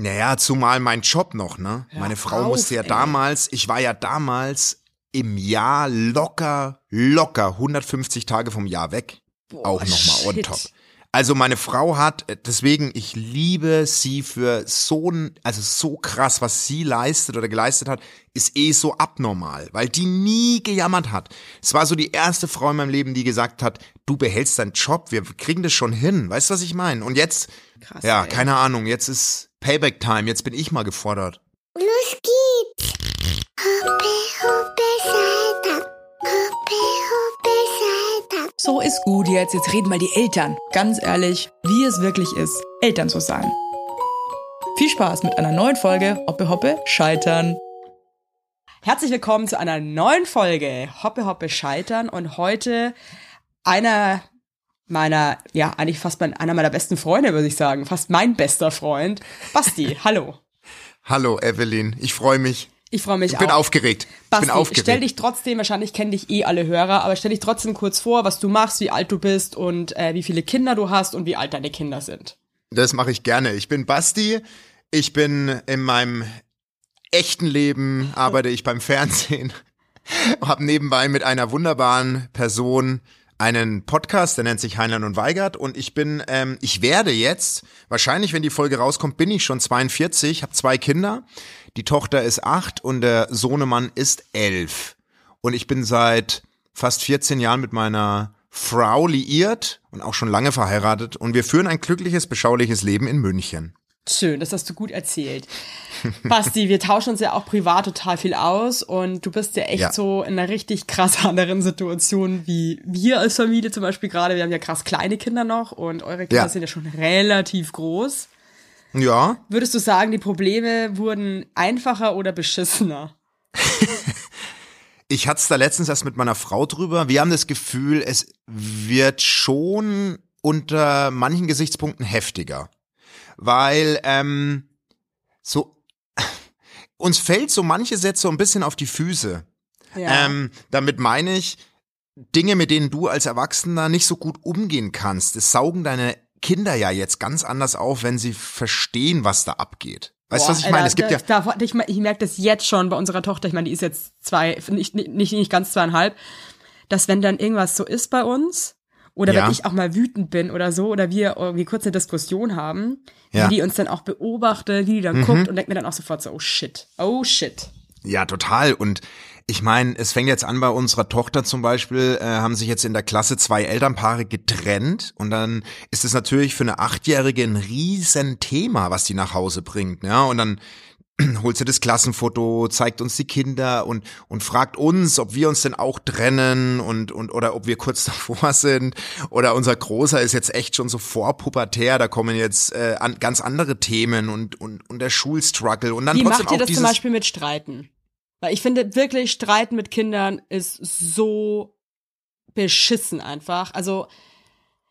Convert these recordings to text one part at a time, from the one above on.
Naja, zumal mein Job noch, ne? Hör Meine Frau auf, musste ja ey. damals, ich war ja damals im Jahr locker, locker 150 Tage vom Jahr weg. Boah, auch nochmal on top. Also meine Frau hat, äh, deswegen, ich liebe sie für so, ein- also so krass, was sie leistet oder geleistet hat, ist eh so abnormal, weil die nie gejammert hat. Es war so die erste Frau in meinem Leben, die gesagt hat, du behältst deinen Job, wir kriegen das schon hin. Weißt du, was ich meine? Und jetzt, Krass, ja, ey. keine Ahnung, jetzt ist Payback Time, jetzt bin ich mal gefordert. Los geht's! Hoppe, hoppe, Saltern. Hoppe, hoppe, Saltern. So ist gut jetzt. Jetzt reden mal die Eltern. Ganz ehrlich, wie es wirklich ist, Eltern zu sein. Viel Spaß mit einer neuen Folge Hoppe Hoppe Scheitern. Herzlich willkommen zu einer neuen Folge Hoppe Hoppe Scheitern und heute einer meiner, ja, eigentlich fast mein, einer meiner besten Freunde, würde ich sagen. Fast mein bester Freund. Basti, hallo. Hallo Evelyn, ich freue mich. Ich freue mich Ich bin auch. aufgeregt. Ich Basti, bin aufgeregt. stell dich trotzdem, wahrscheinlich kennen dich eh alle Hörer, aber stell dich trotzdem kurz vor, was du machst, wie alt du bist und äh, wie viele Kinder du hast und wie alt deine Kinder sind. Das mache ich gerne. Ich bin Basti. Ich bin in meinem echten Leben, arbeite ich beim Fernsehen, habe nebenbei mit einer wunderbaren Person einen Podcast, der nennt sich Heinlein und Weigert. Und ich bin, ähm, ich werde jetzt, wahrscheinlich, wenn die Folge rauskommt, bin ich schon 42, habe zwei Kinder, die Tochter ist acht und der Sohnemann ist elf. Und ich bin seit fast 14 Jahren mit meiner Frau liiert und auch schon lange verheiratet. Und wir führen ein glückliches, beschauliches Leben in München. Schön, das hast du gut erzählt. Basti, wir tauschen uns ja auch privat total viel aus und du bist ja echt Ja. so in einer richtig krass anderen Situation wie wir als Familie zum Beispiel gerade. Wir haben ja krass kleine Kinder noch und eure Kinder Ja. sind ja schon relativ groß. Ja, Würdest du sagen, die Probleme wurden einfacher oder beschissener? Ich hatte es da letztens erst mit meiner Frau drüber. Wir haben das Gefühl, es wird schon unter manchen Gesichtspunkten heftiger. Weil ähm, so uns fällt so manche Sätze so ein bisschen auf die Füße. Ja. Ähm, damit meine ich Dinge, mit denen du als Erwachsener nicht so gut umgehen kannst. Das saugen deine Kinder ja jetzt ganz anders auf, wenn sie verstehen, was da abgeht. Weißt du, was ich meine? Es gibt ja da, da, ich, ich merke das jetzt schon bei unserer Tochter, ich meine, die ist jetzt zwei, nicht, nicht, nicht ganz zweieinhalb, dass wenn dann irgendwas so ist bei uns, oder Ja. wenn ich auch mal wütend bin oder so, oder wir irgendwie kurz eine Diskussion haben, Ja. Mhm. die uns dann auch beobachtet, wie die dann guckt und denkt mir dann auch sofort so, oh shit, oh shit. Ja, total. Und ich meine, es fängt jetzt an bei unserer Tochter zum Beispiel, äh, haben sich jetzt in der Klasse zwei Elternpaare getrennt und dann ist es natürlich für eine Achtjährige ein riesen Thema, was die nach Hause bringt. Ja, und dann holt sie das Klassenfoto, zeigt uns die Kinder und und fragt uns, ob wir uns denn auch trennen und und oder ob wir kurz davor sind oder unser Großer ist jetzt echt schon so vorpubertär, da kommen jetzt äh, an, ganz andere Themen und und und der Schulstruggle und dann Wie trotzdem macht ihr das zum Beispiel mit Streiten? Weil ich finde wirklich, Streiten mit Kindern ist so beschissen einfach. Also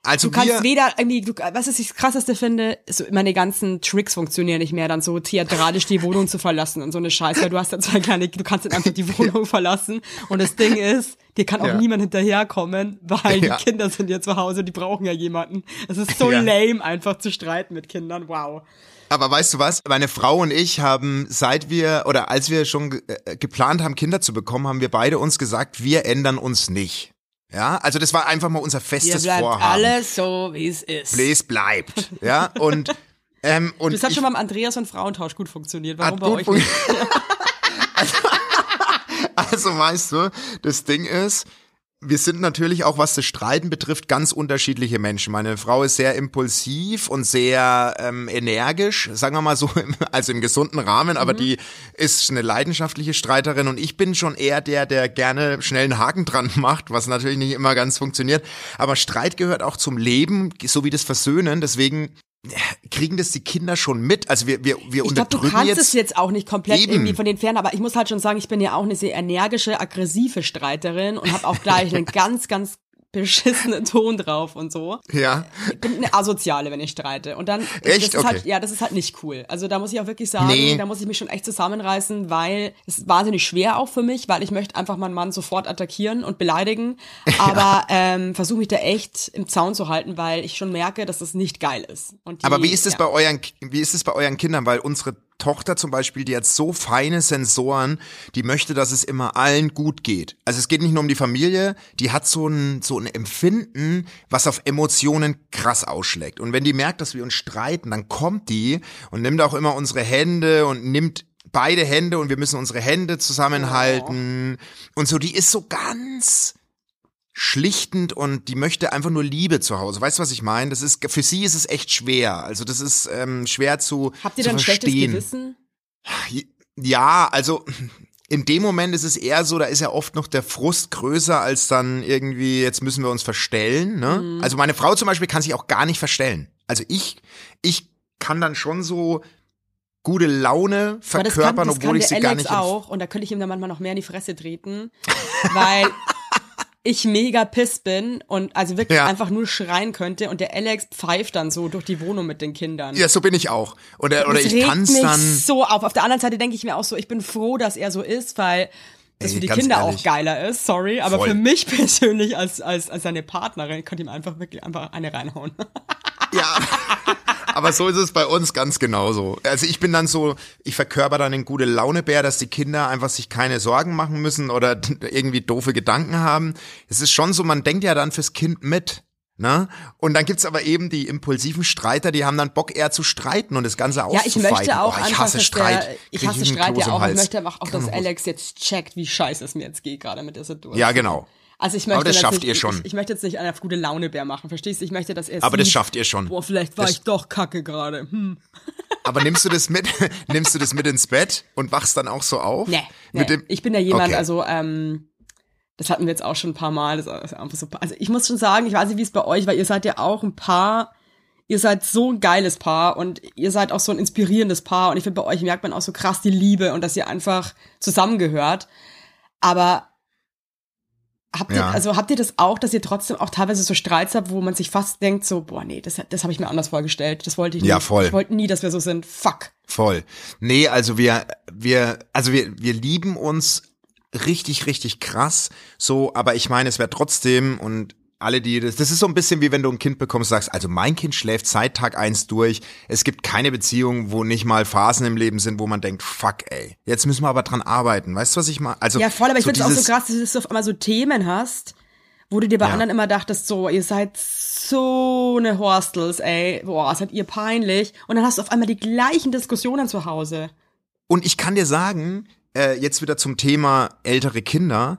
also Du kannst weder irgendwie, du, was ist das krasseste finde, so meine ganzen Tricks funktionieren nicht mehr, dann so theatralisch die Wohnung zu verlassen und so eine Scheiße, weil du hast dann zwei kleine, du kannst dann einfach die Wohnung verlassen und das Ding ist, dir kann auch Ja. niemand hinterherkommen, weil Ja. die Kinder sind ja zu Hause, die brauchen ja jemanden. Es ist so Ja. lame, einfach zu streiten mit Kindern, wow. Aber weißt du was? Meine Frau und ich haben, seit wir oder als wir schon äh, geplant haben, Kinder zu bekommen, haben wir beide uns gesagt, wir ändern uns nicht. Ja, also das war einfach mal unser Ihr festes bleibt Vorhaben. alles so, wie es ist. Es bleibt. Ja, und ähm, und Das hat ich, schon beim Andreas und Frauentausch gut funktioniert. Warum bei euch nicht? also weißt du, das Ding ist, wir sind natürlich auch, was das Streiten betrifft, ganz unterschiedliche Menschen. Meine Frau ist sehr impulsiv und sehr ähm, energisch, sagen wir mal so, im- also im gesunden Rahmen, aber die ist eine leidenschaftliche Streiterin und ich bin schon eher der, der gerne schnell einen Haken dran macht, was natürlich nicht immer ganz funktioniert. Aber Streit gehört auch zum Leben, so wie das Versöhnen. Deswegen kriegen das die Kinder schon mit. Also wir, wir, wir Ich glaube, du kannst jetzt. es jetzt auch nicht komplett Eben. irgendwie von den fern, aber ich muss halt schon sagen, ich bin ja auch eine sehr energische, aggressive Streiterin und habe auch gleich einen ganz, ganz beschissenen Ton drauf und so. Ja. Ich bin eine Asoziale, wenn ich streite. Und dann, Echt? das ist halt, Okay. ja, das ist halt nicht cool. Also da muss ich auch wirklich sagen, Nee. da muss ich mich schon echt zusammenreißen, weil es ist wahnsinnig schwer auch für mich, weil ich möchte einfach meinen Mann sofort attackieren und beleidigen. Aber ähm, versuche mich da echt im Zaun zu halten, weil ich schon merke, dass das nicht geil ist. Die, Aber wie ist es ja. bei euren, wie ist es bei euren Kindern? Weil unsere Tochter zum Beispiel, die hat so feine Sensoren, die möchte, dass es immer allen gut geht. Also es geht nicht nur um die Familie, die hat so ein, so ein Empfinden, was auf Emotionen krass ausschlägt. Und wenn die merkt, dass wir uns streiten, dann kommt die und nimmt auch immer unsere Hände und nimmt beide Hände und wir müssen unsere Hände zusammenhalten. Und so, die ist so ganz, schlichtend und die möchte einfach nur Liebe zu Hause. Weißt du, was ich meine? Das ist für sie ist es echt schwer. Also das ist ähm, schwer zu Habt ihr zu dann ein schlechtes verstehen. Gewissen? Ja, also in dem Moment ist es eher so, da ist ja oft noch der Frust größer als dann irgendwie, jetzt müssen wir uns verstellen. Ne? Mhm. Also meine Frau zum Beispiel kann sich auch gar nicht verstellen. Also ich, ich kann dann schon so gute Laune kann, verkörpern, das obwohl kann ich der sie gar Alex nicht. in- auch und da könnte ich ihm dann manchmal noch mehr in die Fresse treten, weil ich mega piss bin und also wirklich Ja. einfach nur schreien könnte und der Alex pfeift dann so durch die Wohnung mit den Kindern. Ja, so bin ich auch. Oder, oder ich tanze dann. so auf. Auf der anderen Seite denke ich mir auch so, ich bin froh, dass er so ist, weil das für die Kinder ehrlich. auch geiler ist, sorry, aber Voll. für mich persönlich als, als, als seine Partnerin könnte ihm einfach wirklich einfach eine reinhauen. Ja. Aber so ist es bei uns ganz genauso. Also ich bin dann so, ich verkörper dann den gute Launebär, dass die Kinder einfach sich keine Sorgen machen müssen oder irgendwie doofe Gedanken haben. Es ist schon so, man denkt ja dann fürs Kind mit. Ne? Und dann gibt's aber eben die impulsiven Streiter, die haben dann Bock eher zu streiten und das Ganze Ja, auszufighten. ich möchte auch oh, ich hasse Streit. der, ich hasse Streit ja auch. Ich möchte aber auch, dass Kann Alex jetzt checkt, wie scheiße es mir jetzt geht gerade mit der Situation. Ja, genau. Also ich möchte Aber das schafft ihr schon. Ich, ich möchte jetzt nicht einen auf gute Launebär machen, verstehst du? Ich möchte, dass er Aber das sieht, schafft ihr schon. Boah, vielleicht war Das- ich doch kacke gerade. Hm. Aber nimmst du das mit, nimmst du das mit ins Bett und wachst dann auch so auf? Nee, nee. Mit dem, ich bin ja jemand, Okay. also ähm, das hatten wir jetzt auch schon ein paar Mal. Das ist einfach so, also ich muss schon sagen, ich weiß nicht, wie es bei euch, weil ihr seid ja auch ein Paar, ihr seid so ein geiles Paar und ihr seid auch so ein inspirierendes Paar und ich finde, bei euch merkt man auch so krass die Liebe und dass ihr einfach zusammengehört. Aber habt ihr, Ja. also habt ihr das auch, dass ihr trotzdem auch teilweise so Streits habt, wo man sich fast denkt, so, boah, nee, das, das habe ich mir anders vorgestellt. Das wollte ich nicht. Ja, voll. Ich wollte nie, dass wir so sind. Fuck. Voll. Nee, also wir, wir, also wir, wir lieben uns richtig, richtig krass. So, aber ich meine, es wäre trotzdem und alle, die das, das ist so ein bisschen wie wenn du ein Kind bekommst, sagst, also mein Kind schläft seit Tag eins durch. Es gibt keine Beziehung, wo nicht mal Phasen im Leben sind, wo man denkt, fuck, ey, jetzt müssen wir aber dran arbeiten. Weißt du, was ich meine? Also Ja, voll, aber ich so finde es auch so krass, dass du auf einmal so Themen hast, wo du dir bei Ja. anderen immer dachtest, so, ihr seid so eine Horstels, ey, boah, seid ihr peinlich. Und dann hast du auf einmal die gleichen Diskussionen zu Hause. Und ich kann dir sagen, äh, jetzt wieder zum Thema ältere Kinder,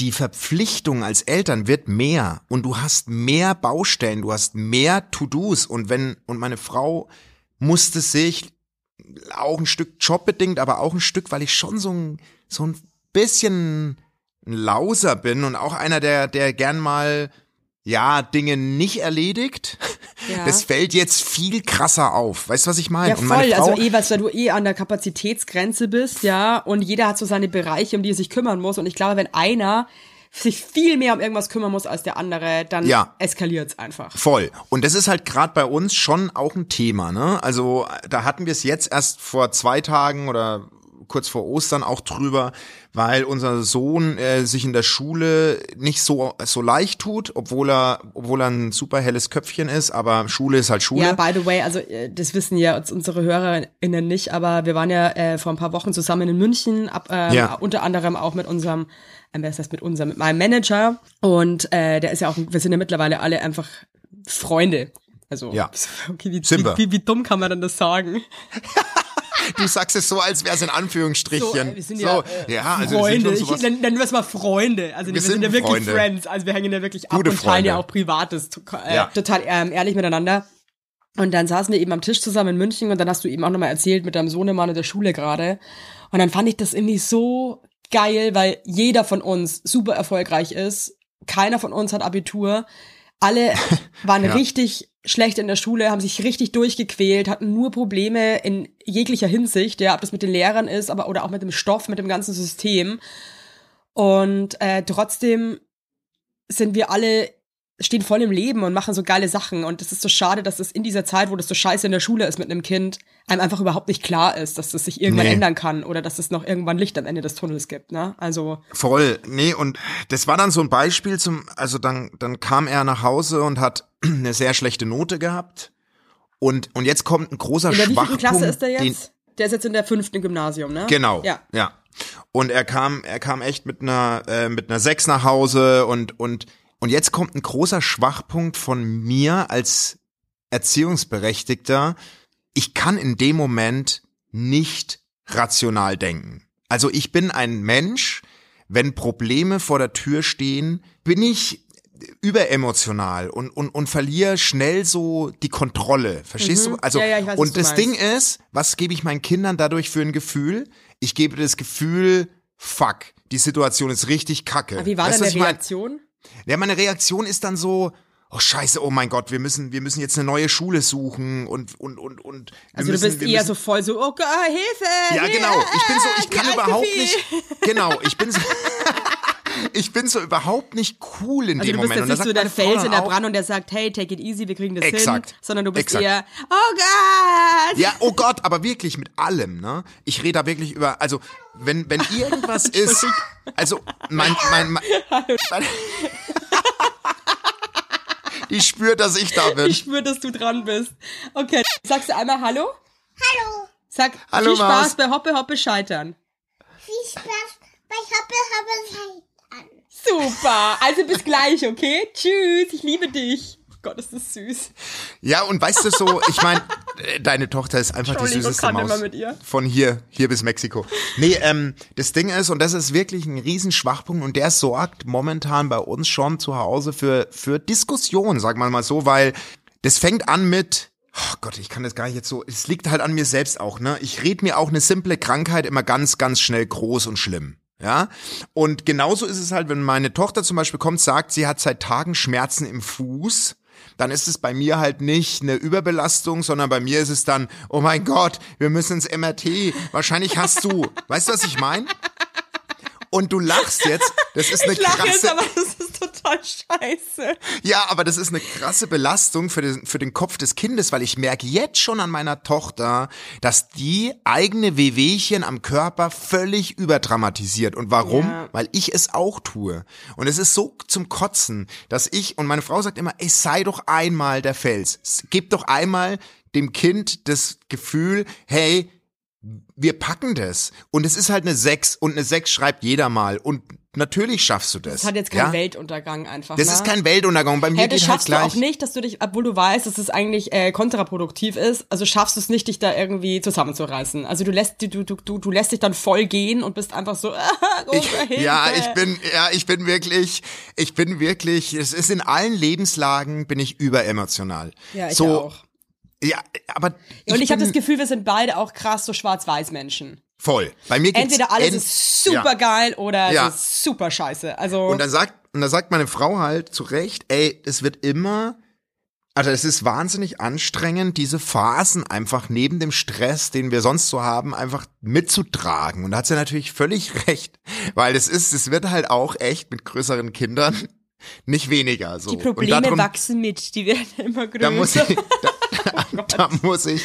die Verpflichtung als Eltern wird mehr und du hast mehr Baustellen, du hast mehr To-Dos und wenn, und meine Frau musste sich auch ein Stück jobbedingt, aber auch ein Stück, weil ich schon so ein, so ein bisschen ein Lauser bin und auch einer, der, der gern mal, ja, Dinge nicht erledigt. Ja. Das fällt jetzt viel krasser auf. Weißt du, was ich meine? Ja, voll, Frau, also eh, weil du eh an der Kapazitätsgrenze bist, ja, und jeder hat so seine Bereiche, um die er sich kümmern muss. Und ich glaube, wenn einer sich viel mehr um irgendwas kümmern muss als der andere, dann Ja. eskaliert's einfach. Voll. Und das ist halt gerade bei uns schon auch ein Thema, ne? Also da hatten wir es jetzt erst vor zwei Tagen oder kurz vor Ostern auch drüber, weil unser Sohn äh, sich in der Schule nicht so so leicht tut, obwohl er obwohl er ein super helles Köpfchen ist, aber Schule ist halt Schule. Ja, by the way, also äh, das wissen ja uns unsere HörerInnen nicht, aber wir waren ja äh, vor ein paar Wochen zusammen in München, ab, ähm, Ja. unter anderem auch mit unserem, ähm, wer ist das mit unserem, mit meinem Manager und äh, der ist ja auch, wir sind ja mittlerweile alle einfach Freunde. Also, Ja. okay, wie, wie, wie, wie dumm kann man denn das sagen? Du sagst es so, als wäre es in Anführungsstrichen. äh, wir sind ja, äh, ja, also Freunde. Ich, sowas. nennen, wir es mal Freunde. Also wir, Wir sind, sind ja wirklich Freunde. Friends. Also wir hängen ja wirklich ab Gute und teilen ja Freunde. auch Privates äh, Ja. total ähm, ehrlich miteinander. Und dann saßen wir eben am Tisch zusammen in München und dann hast du eben auch nochmal erzählt mit deinem Sohnemann in der Schule gerade. Und dann fand ich das irgendwie so geil, weil jeder von uns super erfolgreich ist. Keiner von uns hat Abitur. Alle waren Ja. richtig schlecht in der Schule, haben sich richtig durchgequält, hatten nur Probleme in jeglicher Hinsicht, ja, ob das mit den Lehrern ist, aber oder auch mit dem Stoff, mit dem ganzen System. Und äh, trotzdem sind wir alle stehen voll im Leben und machen so geile Sachen und es ist so schade, dass es in dieser Zeit, wo das so scheiße in der Schule ist mit einem Kind, einem einfach überhaupt nicht klar ist, dass das sich irgendwann Nee. ändern kann oder dass es noch irgendwann Licht am Ende des Tunnels gibt, ne? Also Voll, nee, und das war dann so ein Beispiel zum, also dann, dann kam er nach Hause und hat eine sehr schlechte Note gehabt. Und, und jetzt kommt ein großer in der Schwachpunkt. Klasse ist der jetzt? der ist jetzt in der fünften Gymnasium, ne? Genau. Ja. Ja. Und er kam, er kam echt mit einer, äh, mit einer Sechs nach Hause und, und, und jetzt kommt ein großer Schwachpunkt von mir als Erziehungsberechtigter. Ich kann in dem Moment nicht rational denken. Also ich bin ein Mensch, wenn Probleme vor der Tür stehen, bin ich überemotional und, und, und verliere schnell so die Kontrolle. Verstehst du? Also, Mhm. Ja, ja, weiß, und das. Ding ist, was gebe ich meinen Kindern dadurch für ein Gefühl? Ich gebe das Gefühl, fuck, die Situation ist richtig kacke. Aber Wie war Weißt denn was ich mein? Ja, meine Reaktion ist dann so, oh scheiße, oh mein Gott, wir müssen, wir müssen jetzt eine neue Schule suchen und, und, und, und. Also müssen, du bist eher müssen, so voll so, oh Gott, Hilfe! ja, Hilfe, genau. Ich bin so, ich kann überhaupt nicht, genau, ich bin so, ich bin so überhaupt nicht cool in Also dem du bist Moment. jetzt nicht so der Fels in der Brand und der sagt, hey, take it easy, wir kriegen das Exakt. hin. Sondern du bist Exakt. eher, oh Gott! Ja, oh Gott, aber wirklich mit allem, ne? Ich rede da wirklich über, also, wenn, wenn irgendwas ist, also, mein, mein, mein, mein die spürt, dass ich da bin. Ich spüre, dass du dran bist. Okay, sagst du einmal Hallo? Hallo, Sag Hallo, viel Spaß Maus. bei Hoppe Hoppe Scheitern. viel Spaß bei Hoppe Hoppe an. Super, also bis gleich, okay? Tschüss, ich liebe dich. Oh Gott, ist das süß. Ja, und weißt du so, ich meine, deine Tochter ist einfach die süßeste Maus. immer mit ihr. Von hier, hier bis Mexiko. Nee, ähm, das Ding ist, und das ist wirklich ein Riesenschwachpunkt, und der sorgt momentan bei uns schon zu Hause für, für Diskussion, sag mal mal so, weil das fängt an mit, oh Gott, ich kann das gar nicht jetzt so, es liegt halt an mir selbst auch, ne? Ich red mir auch eine simple Krankheit immer ganz, ganz schnell groß und schlimm. Ja, und genauso ist es halt, wenn meine Tochter zum Beispiel kommt, sagt, sie hat seit Tagen Schmerzen im Fuß, dann ist es bei mir halt nicht eine Überbelastung, sondern bei mir ist es dann, oh mein Gott, wir müssen ins MRT. Wahrscheinlich hast du, weißt du, was ich meine? Und du lachst jetzt, das ist eine Ich lache jetzt, krasse, aber das ist total scheiße. ja, aber das ist eine krasse Belastung für den, für den Kopf des Kindes, weil ich merke jetzt schon an meiner Tochter, dass die eigene Wehwehchen am Körper völlig überdramatisiert. Und warum? Ja. Weil ich es auch tue. Und es ist so zum Kotzen, dass ich, und meine Frau sagt immer, ey, sei doch einmal der Fels. Gib doch einmal dem Kind das Gefühl, hey, wir packen das. Und es ist halt eine Sechs und eine Sechs schreibt jeder mal. Und natürlich schaffst du das. Das hat jetzt keinen ja? Weltuntergang einfach. Das ne? ist kein Weltuntergang. Bei mir Hey, das geht halt schaffst du gleich. auch nicht, dass du dich, obwohl du weißt, dass es eigentlich äh, kontraproduktiv ist, also schaffst du es nicht, dich da irgendwie zusammenzureißen. Also du lässt, du, du, du, du lässt dich dann voll gehen und bist einfach so, Ich, ja, ich bin, ja, ich bin wirklich, ich bin wirklich, es ist in allen Lebenslagen bin ich überemotional. Ja, ich so, auch. Ja, aber Und ich habe das Gefühl, wir sind beide auch krass so Schwarz-Weiß-Menschen. voll. Bei mir geht's Entweder alles ist super geil oder Ja. es ist super scheiße. Also Und dann sagt, und dann sagt meine Frau halt zu Recht, ey, es wird immer, also es ist wahnsinnig anstrengend, diese Phasen einfach neben dem Stress, den wir sonst so haben, einfach mitzutragen. Und da hat sie natürlich völlig recht, weil es ist, es wird halt auch echt mit größeren Kindern nicht weniger. So. die Probleme darum- wachsen mit, die werden immer größer. da muss ich, da, da muss ich,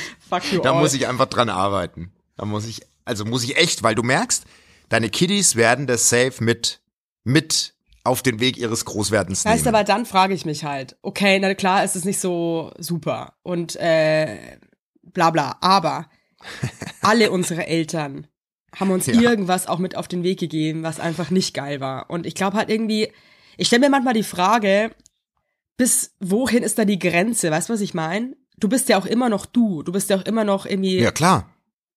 da all. muss ich einfach dran arbeiten. Da muss ich, also muss ich echt, weil du merkst, deine Kiddies werden das safe mit, mit auf den Weg ihres Großwerdens nehmen. aber dann frage ich mich halt, okay, na klar, ist es nicht so super und äh, bla bla, aber alle unsere Eltern haben uns Ja. irgendwas auch mit auf den Weg gegeben, was einfach nicht geil war. Und ich glaube halt irgendwie, ich stelle mir manchmal die Frage, bis wohin ist da die Grenze? Weißt du, was ich meine? Du bist ja auch immer noch du. Du bist ja auch immer noch irgendwie ja, klar.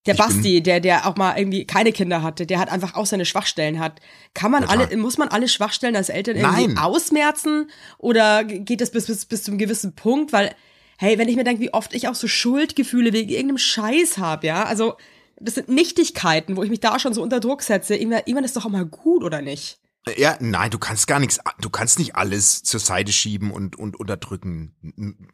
der ich Basti, der, der auch mal irgendwie keine Kinder hatte, der hat einfach auch seine Schwachstellen hat. Kann man Total. alle, muss man alle Schwachstellen als Eltern irgendwie Nein. ausmerzen? Oder geht das bis, bis, bis zu einem gewissen Punkt? Weil, hey, wenn ich mir denke, wie oft ich auch so Schuldgefühle wegen irgendeinem Scheiß habe, ja, also, das sind Nichtigkeiten, wo ich mich da schon so unter Druck setze. Irgendwann, irgendwann ist doch auch mal gut, oder nicht? Ja, nein, du kannst gar nichts, du kannst nicht alles zur Seite schieben und, und unterdrücken.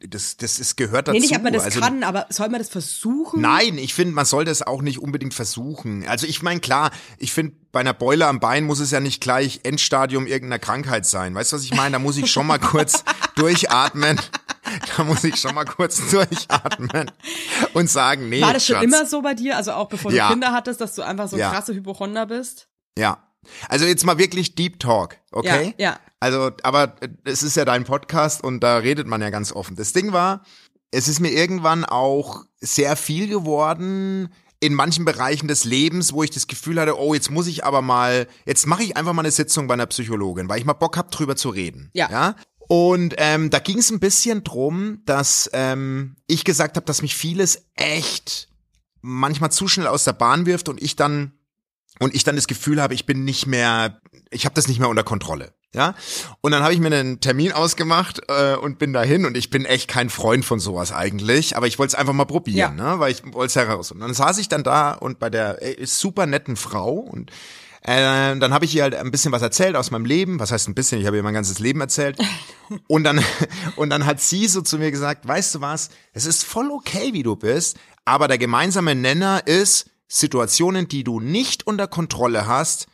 Das, das ist, gehört dazu. Nee, nicht, ob man das also, kann, aber soll man das versuchen? Nein, ich finde, man soll das auch nicht unbedingt versuchen. Also ich meine, klar, ich finde, bei einer Beule am Bein muss es ja nicht gleich Endstadium irgendeiner Krankheit sein. Weißt du, was ich meine? Da muss ich schon mal kurz durchatmen. Da muss ich schon mal kurz durchatmen und sagen, nee. War das schon Schatz. immer so bei dir, also auch bevor Ja. du Kinder hattest, dass du einfach so Ja. krasse Hypochonder bist? Ja. Also jetzt mal wirklich Deep Talk, okay? Ja, ja. Also, aber es ist ja dein Podcast und da redet man ja ganz offen. Das Ding war, es ist mir irgendwann auch sehr viel geworden in manchen Bereichen des Lebens, wo ich das Gefühl hatte, oh, jetzt muss ich aber mal, jetzt mache ich einfach mal eine Sitzung bei einer Psychologin, weil ich mal Bock hab, drüber zu reden. Ja. ja? Und ähm, da ging es ein bisschen drum, dass ähm, ich gesagt habe, dass mich vieles echt manchmal zu schnell aus der Bahn wirft und ich dann und ich dann das Gefühl habe, ich bin nicht mehr, ich habe das nicht mehr unter Kontrolle. Ja, und dann habe ich mir einen Termin ausgemacht äh, und bin dahin und ich bin echt kein Freund von sowas eigentlich, aber ich wollte es einfach mal probieren, ne? weil ich wollte es heraus. Und dann saß ich dann da und bei der äh, super netten Frau und äh, dann habe ich ihr halt ein bisschen was erzählt aus meinem Leben. Was heißt ein bisschen? Ich habe ihr mein ganzes Leben erzählt. Und dann, und dann hat sie so zu mir gesagt, weißt du was, es ist voll okay, wie du bist, aber der gemeinsame Nenner ist, Situationen, die du nicht unter Kontrolle hast,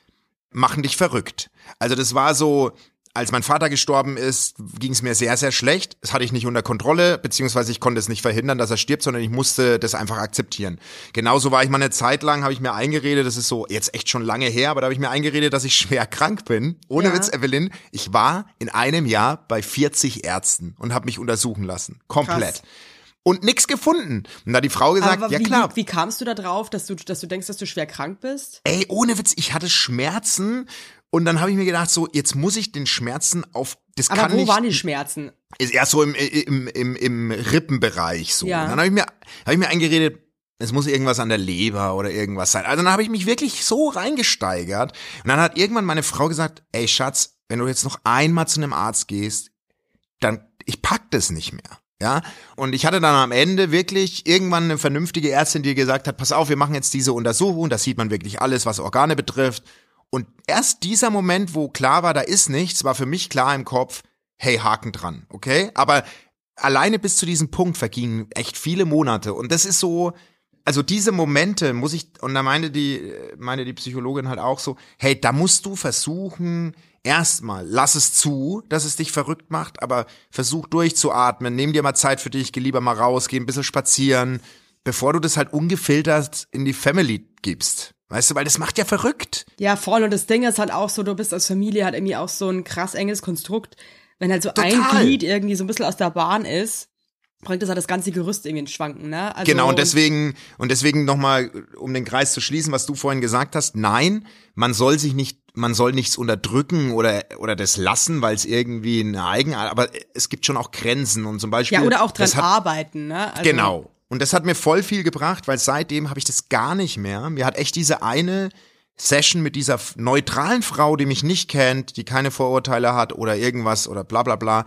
machen dich verrückt. Also das war so, als mein Vater gestorben ist, ging es mir sehr, sehr schlecht. Das hatte ich nicht unter Kontrolle, beziehungsweise ich konnte es nicht verhindern, dass er stirbt, sondern ich musste das einfach akzeptieren. Genauso war ich mal eine Zeit lang, habe ich mir eingeredet, das ist so jetzt echt schon lange her, aber da habe ich mir eingeredet, dass ich schwer krank bin. Ohne Ja. Witz, Evelyn, ich war in einem Jahr bei 40 Ärzten und habe mich untersuchen lassen. Komplett. Krass. Und nix gefunden. Und da hat die Frau gesagt, Aber ja wie, klar, Wie, wie kamst du da drauf, dass du, dass du denkst, dass du schwer krank bist? ey, ohne Witz, ich hatte Schmerzen und dann habe ich mir gedacht, so, jetzt muss ich den Schmerzen auf, das Aber kann wo nicht, waren die Schmerzen? ist erst so im, im, im, im Rippenbereich so. Ja. Und dann habe ich mir, habe ich mir eingeredet, es muss irgendwas an der Leber oder irgendwas sein. Also dann habe ich mich wirklich so reingesteigert. Und dann hat irgendwann meine Frau gesagt, ey Schatz, wenn du jetzt noch einmal zu einem Arzt gehst, dann, ich pack das nicht mehr. Ja, und ich hatte dann am Ende wirklich irgendwann eine vernünftige Ärztin, die gesagt hat, pass auf, wir machen jetzt diese Untersuchung, da sieht man wirklich alles, was Organe betrifft. Und erst dieser Moment, wo klar war, da ist nichts, war für mich klar im Kopf, hey, Haken dran, okay? Aber alleine bis zu diesem Punkt vergingen echt viele Monate. Und das ist so, also diese Momente muss ich, und da meinte die, meine die Psychologin halt auch so, hey, da musst du versuchen, erstmal, lass es zu, dass es dich verrückt macht, aber versuch durchzuatmen, nimm dir mal Zeit für dich, geh lieber mal raus, geh ein bisschen spazieren, bevor du das halt ungefiltert in die Family gibst. Weißt du, weil das macht ja verrückt. Ja, voll. Und das Ding ist halt auch so, du bist als Familie halt irgendwie auch so ein krass enges Konstrukt. Wenn halt so ein Total. Glied irgendwie so ein bisschen aus der Bahn ist, bringt das halt das ganze Gerüst irgendwie ins Schwanken, ne? Also, Genau, und deswegen, und deswegen nochmal, um den Kreis zu schließen, was du vorhin gesagt hast, nein, man soll sich nicht, man soll nichts unterdrücken oder, oder das lassen, weil es irgendwie eine Eigenart, aber es gibt schon auch Grenzen und zum Beispiel. Ja, oder auch dran hat, arbeiten, ne? Also, Genau. Und das hat mir voll viel gebracht, weil seitdem habe ich das gar nicht mehr. Mir hat echt diese eine Session mit dieser neutralen Frau, die mich nicht kennt, die keine Vorurteile hat oder irgendwas oder bla bla bla.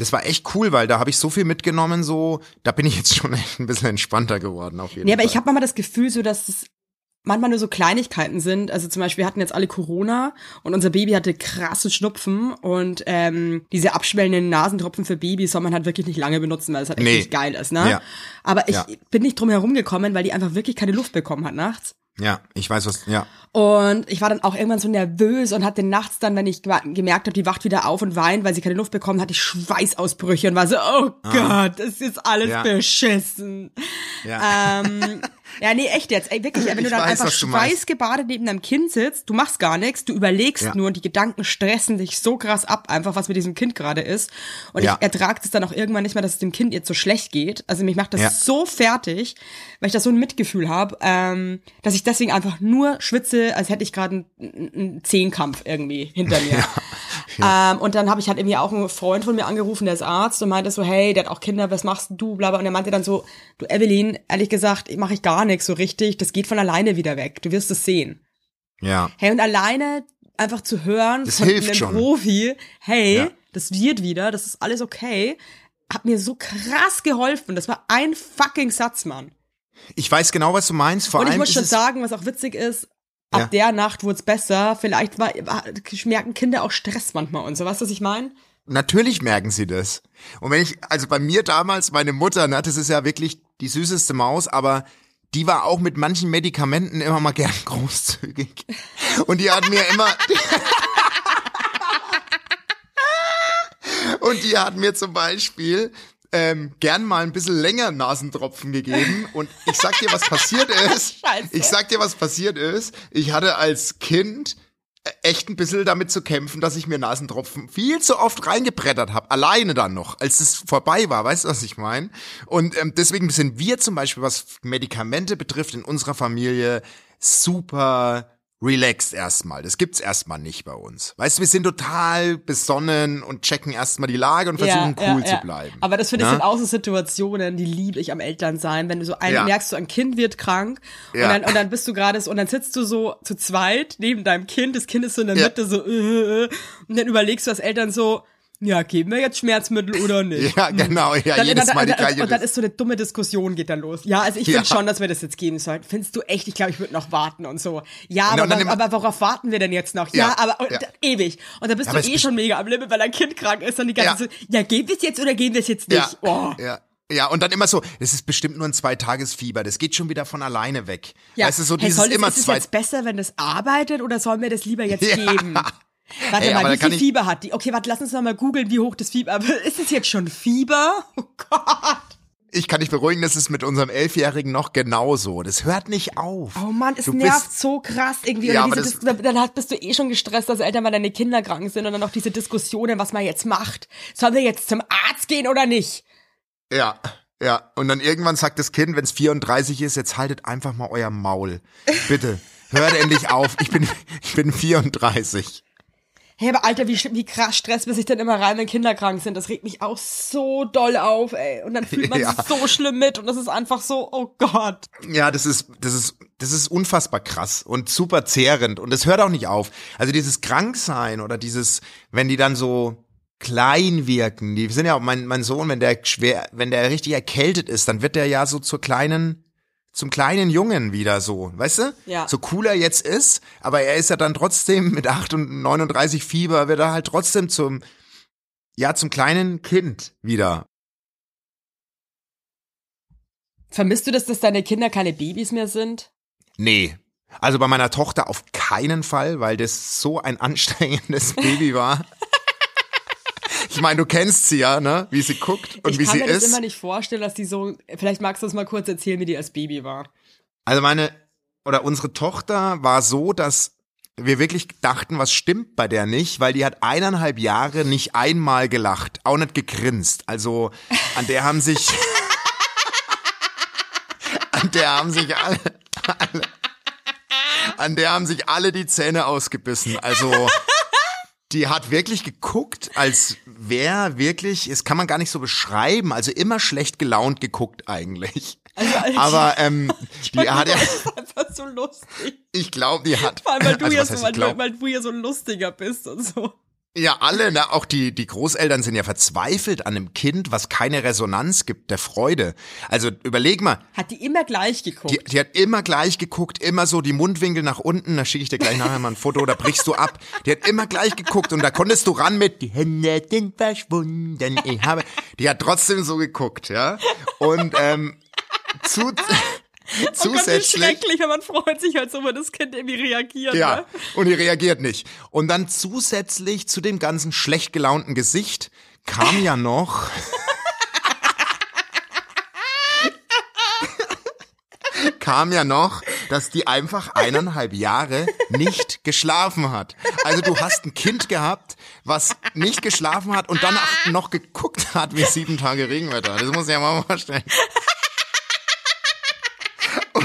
Das war echt cool, weil da habe ich so viel mitgenommen, so, da bin ich jetzt schon echt ein bisschen entspannter geworden auf jeden Nee, Fall. aber ich habe manchmal das Gefühl, so dass es manchmal nur so Kleinigkeiten sind. Also zum Beispiel wir hatten jetzt alle Corona und unser Baby hatte krasse Schnupfen und ähm, diese abschwellenden Nasentropfen für Babys soll man halt wirklich nicht lange benutzen, weil es halt echt Nee. nicht geil ist, ne? Ja. Aber ich Ja. bin nicht drum herum gekommen, weil die einfach wirklich keine Luft bekommen hat nachts. Ja, ich weiß was, ja. Und ich war dann auch irgendwann so nervös und hatte nachts dann, wenn ich gemerkt habe, die wacht wieder auf und weint, weil sie keine Luft bekommen, hatte ich Schweißausbrüche und war so, oh Gott, das ist alles Ah. Ja. beschissen. Ja. Ähm, ja, nee, echt jetzt. Ey, wirklich, wenn Ich du dann weiß, einfach schweißgebadet neben deinem Kind sitzt, du machst gar nichts, du überlegst Ja. nur und die Gedanken stressen dich so krass ab, einfach was mit diesem Kind gerade ist. Und Ja. ich ertrage es dann auch irgendwann nicht mehr, dass es dem Kind jetzt so schlecht geht. Also mich macht das Ja. so fertig, weil ich da so ein Mitgefühl habe, ähm, dass ich deswegen einfach nur schwitze, als hätte ich gerade einen, einen Zehnkampf irgendwie hinter mir. Ähm, und dann habe ich halt irgendwie auch einen Freund von mir angerufen, der ist Arzt und meinte so, hey, der hat auch Kinder, was machst du, bla bla. Und er meinte dann so, du Evelyn, ehrlich gesagt, mache ich gar nichts so richtig, das geht von alleine wieder weg, du wirst es sehen. Ja. Hey, und alleine einfach zu hören Das von einem schon. Profi, hey, Ja. das wird wieder, das ist alles okay, hat mir so krass geholfen. Das war ein fucking Satz, Mann. Ich weiß genau, was du meinst. Vor und ich allem muss schon sagen, was auch witzig ist, ab Ja. der Nacht wurde es besser. Vielleicht war, war, merken Kinder auch Stress manchmal und so. Weißt du, was ich meine? Natürlich merken sie das. Und wenn ich, also bei mir damals, meine Mutter, ne, das ist ja wirklich die süßeste Maus, aber die war auch mit manchen Medikamenten immer mal gern großzügig. Und die hat mir immer, und die hat mir zum Beispiel ähm, gern mal ein bisschen länger Nasentropfen gegeben. Und ich sag dir, was passiert ist. Scheiße. Ich sag dir, was passiert ist. Ich hatte als Kind echt ein bisschen damit zu kämpfen, dass ich mir Nasentropfen viel zu oft reingebrettert habe. Alleine dann noch, als es vorbei war. Weißt du, was ich meine? Und ähm, deswegen sind wir zum Beispiel, was Medikamente betrifft, in unserer Familie super relaxed erstmal. Das gibt's erstmal nicht bei uns. Weißt du, wir sind total besonnen und checken erstmal die Lage und versuchen cool zu bleiben. Aber das finde ich Ja? sind auch so Situationen, die liebe ich am Elternsein, wenn du so ein, Ja. merkst, so ein Kind wird krank Ja. und, dann, und dann bist du gerade so, und dann sitzt du so zu zweit neben deinem Kind, das Kind ist so in der Ja. Mitte so äh, äh, und dann überlegst du als Eltern so, ja, geben wir jetzt Schmerzmittel oder nicht? Ja, genau. Ja, Dann, jedes dann, Mal die und, gleiche. und, dann ist so eine dumme Diskussion geht dann los. Ja, also ich Ja. finde schon, dass wir das jetzt geben sollten. Findest du echt? Ich glaube, ich würde noch warten und so. Ja, Und aber, dann aber worauf warten wir denn jetzt noch? Ja, Ja, aber und, ja. ewig. Und dann bist du es eh schon mega am Limit, weil dein Kind krank ist und die ganze Ja. Ja, geben wir es jetzt oder geben wir es jetzt nicht? ja, Oh. ja. Ja, und dann immer so, das ist bestimmt nur ein Zweitagesfieber, das geht schon wieder von alleine weg. Ja. Weißt du, so hey, dieses soll immer ist es zwei. jetzt besser, wenn das arbeitet oder sollen wir das lieber jetzt Ja. geben? Warte Ey, mal, wie viel Fieber hat die? Okay, warte, lass uns noch mal googeln, wie hoch das Fieber. Ist es jetzt schon Fieber? Oh Gott. Ich kann dich beruhigen, das ist mit unserem Elfjährigen noch genauso. Das hört nicht auf. Oh Mann, es Du nervt so krass irgendwie. Ja, diese, das- Dis- dann bist du eh schon gestresst, dass Eltern, weil deine Kinder krank sind und dann noch diese Diskussionen, was man jetzt macht. Sollen wir jetzt zum Arzt gehen oder nicht? Ja, ja. Und dann irgendwann sagt das Kind, wenn es 34 ist, jetzt haltet einfach mal euer Maul. Bitte. Hört endlich auf. Ich bin, ich bin 34. Hey, aber Alter, wie, wie krass Stress bis ich dann immer rein, wenn Kinder krank sind. Das regt mich auch so doll auf, ey. Und dann fühlt man Ja. sich so schlimm mit und das ist einfach so, oh Gott. Ja, das ist, das ist, das ist unfassbar krass und super zehrend und es hört auch nicht auf. Also dieses Kranksein oder dieses, wenn die dann so klein wirken, die sind ja auch mein, mein Sohn, wenn der schwer, wenn der richtig erkältet ist, dann wird der ja so zur kleinen, zum kleinen Jungen wieder so, weißt du? Ja. So cool er jetzt ist, aber er ist ja dann trotzdem mit 8 und 39 Fieber, wird er halt trotzdem zum, ja, zum kleinen Kind wieder. Vermisst du das, dass deine Kinder keine Babys mehr sind? Nee. Also bei meiner Tochter auf keinen Fall, weil das so ein anstrengendes Baby war. Ich meine, du kennst sie ja, ne? Wie sie guckt und ich wie kann sie mir das ist. immer nicht vorstellen, dass die so, vielleicht magst du uns mal kurz erzählen, wie die als Baby war. Also meine oder unsere Tochter war so, dass wir wirklich dachten, was stimmt bei der nicht, weil die hat eineinhalb Jahre nicht einmal gelacht, auch nicht gegrinst. Also an der haben sich an der haben sich alle, alle an der haben sich alle die Zähne ausgebissen. Also die hat wirklich geguckt, als wäre wirklich, das kann man gar nicht so beschreiben, also immer schlecht gelaunt geguckt eigentlich. Aber ähm, die hat ja, Das ist einfach so lustig. ich glaube, die hat. Vor allem, weil du, also, ja so, weil, weil du ja so lustiger bist und so. Ja, alle, ne, auch die, die Großeltern sind ja verzweifelt an einem Kind, was keine Resonanz gibt, der Freude. Also überleg mal, Hat die immer gleich geguckt. die, die hat immer gleich geguckt, immer so die Mundwinkel nach unten, da schicke ich dir gleich nachher mal ein Foto, da brichst du ab. Die hat immer gleich geguckt und da konntest du ran mit, die Hände sind verschwunden, ich habe, die hat trotzdem so geguckt, ja. Und, ähm, zu, oh Gott, zusätzlich. schrecklich, wenn man freut sich halt so, wenn das Kind irgendwie reagiert. Ja, Ne? und die reagiert nicht. Und dann zusätzlich zu dem ganzen schlecht gelaunten Gesicht kam ja noch. kam ja noch, dass die einfach eineinhalb Jahre nicht geschlafen hat. Also du hast ein Kind gehabt, was nicht geschlafen hat und dann noch geguckt hat wie sieben Tage Regenwetter. Das muss ich ja mal vorstellen.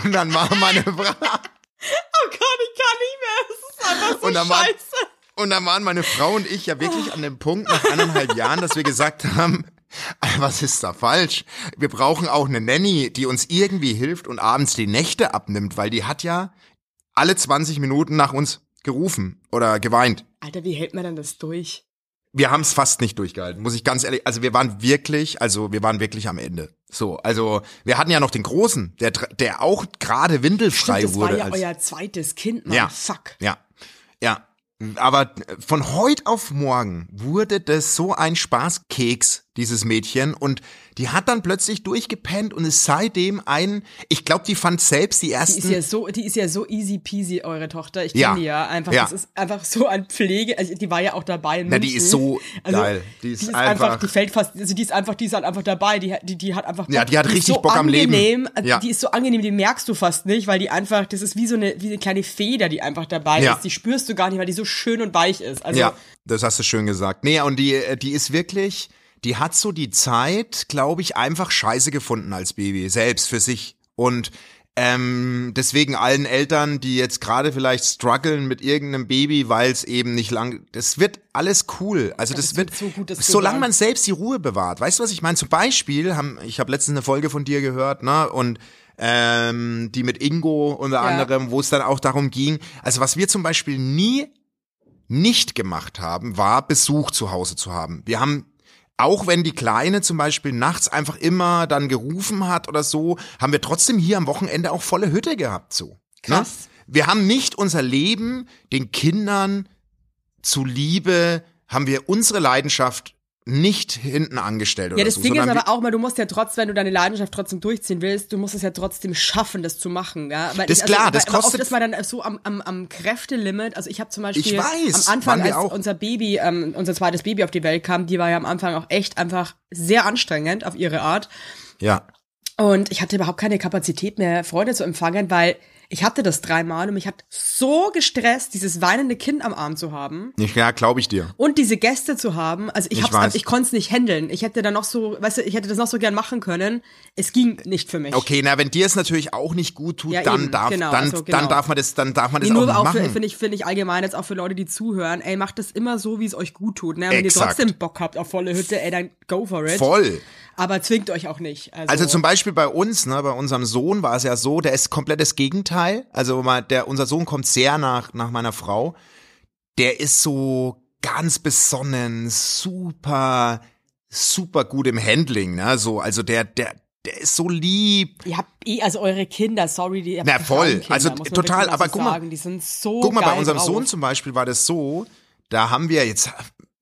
Und dann war meine Frau, Oh Gott, ich kann nicht mehr. Es ist einfach so Und dann war- scheiße. Und dann waren meine Frau und ich ja wirklich an dem Punkt nach eineinhalb Jahren, dass wir gesagt haben, was ist da falsch? Wir brauchen auch eine Nanny, die uns irgendwie hilft und abends die Nächte abnimmt, weil die hat ja alle 20 Minuten nach uns gerufen oder geweint. Alter, wie hält man denn das durch? Wir haben es fast nicht durchgehalten, muss ich ganz ehrlich, also wir waren wirklich, also wir waren wirklich am Ende. So, also wir hatten ja noch den Großen, der, der auch gerade windelfrei Stimmt, das wurde. war ja euer zweites Kind, Mann. ja, Fuck. ja, ja. Aber von heute auf morgen wurde das so ein Spaßkeks, dieses Mädchen. Und die hat dann plötzlich durchgepennt und ist seitdem ein, ich glaube, die fand selbst die Die ersten. ist ja so, die ist ja so easy peasy, eure Tochter. Ich kenne Ja. die ja einfach. Ja. Das ist einfach so ein Pflege. Also die war ja auch dabei. In Na, die ist so also, geil. Die ist einfach, einfach- die fällt fast, also die ist einfach, die ist halt einfach dabei. Die, die, die hat einfach Bock. Ja, die hat ist richtig so Bock am Leben. angenehm. Also Ja. Die ist so angenehm, die merkst du fast nicht, weil die einfach, das ist wie so eine, wie eine kleine Feder, die einfach dabei Ja. ist. Die spürst du gar nicht, weil die so schön und weich ist. Also, ja, das hast du schön gesagt. Nee, und die, die ist wirklich, die hat so die Zeit, glaube ich, einfach scheiße gefunden als Baby, selbst für sich. Und ähm, deswegen allen Eltern, die jetzt gerade vielleicht strugglen mit irgendeinem Baby, weil es eben nicht lang, das wird alles cool. Also das, das wird, so gut, solange man selbst die Ruhe bewahrt. Weißt du, was ich meine? Zum Beispiel haben, ich habe letztens eine Folge von dir gehört, ne? Und ähm, die mit Ingo unter Ja. anderem, wo es dann auch darum ging. Also was wir zum Beispiel nie nicht gemacht haben, war Besuch zu Hause zu haben. Wir haben auch wenn die Kleine zum Beispiel nachts einfach immer dann gerufen hat oder so, haben wir trotzdem hier am Wochenende auch volle Hütte gehabt, so. Krass. Ne? Wir haben nicht unser Leben den Kindern zuliebe, haben wir unsere Leidenschaft nicht hinten angestellt oder Ja, das so. Ding ist aber auch mal, du musst ja trotzdem, wenn du deine Leidenschaft trotzdem durchziehen willst, du musst es ja trotzdem schaffen, das zu machen. Ja? Weil Das ist klar, weil- das kostet- Oft ist man dann so am, am, am Kräftelimit. Also ich habe zum Beispiel weiß, am Anfang, als auch. unser Baby, ähm, unser zweites Baby auf die Welt kam, die war ja am Anfang auch echt einfach sehr anstrengend auf ihre Art. ja. Und ich hatte überhaupt keine Kapazität mehr, Freude zu empfangen, weil ich hatte das dreimal und mich hat so gestresst, dieses weinende Kind am Arm zu haben. Ja, glaube ich dir. Und diese Gäste zu haben, also ich, Ich hab's, ich konnte es nicht handeln. Ich hätte da noch so, weißt du, ich hätte das noch so gern machen können. Es ging nicht für mich. Okay, na, wenn dir es natürlich auch nicht gut tut, Ja, dann eben, darf, genau, dann, also genau. dann darf man das, dann darf man das Nee, auch nur auch machen. für, finde ich, finde ich allgemein jetzt auch für Leute, die zuhören, ey, macht das immer so, wie es euch gut tut. Ne? Wenn Exakt. ihr trotzdem Bock habt auf volle Hütte, ey, dann go for it. Voll. Aber zwingt euch auch nicht. Also, Also zum Beispiel bei uns, ne, bei unserem Sohn war es ja so, der ist komplett das Gegenteil. Also mal, der, unser Sohn kommt sehr nach, nach meiner Frau. Der ist so ganz besonnen, super, super gut im Handling, ne, so, also der, der, der ist so lieb. Ihr habt eh, also eure Kinder, sorry, die Na, voll. Traumkinder, Also total, mal aber so guck mal- sagen. die sind so Guck mal, bei unserem drauf. Sohn zum Beispiel war das so, da haben wir jetzt,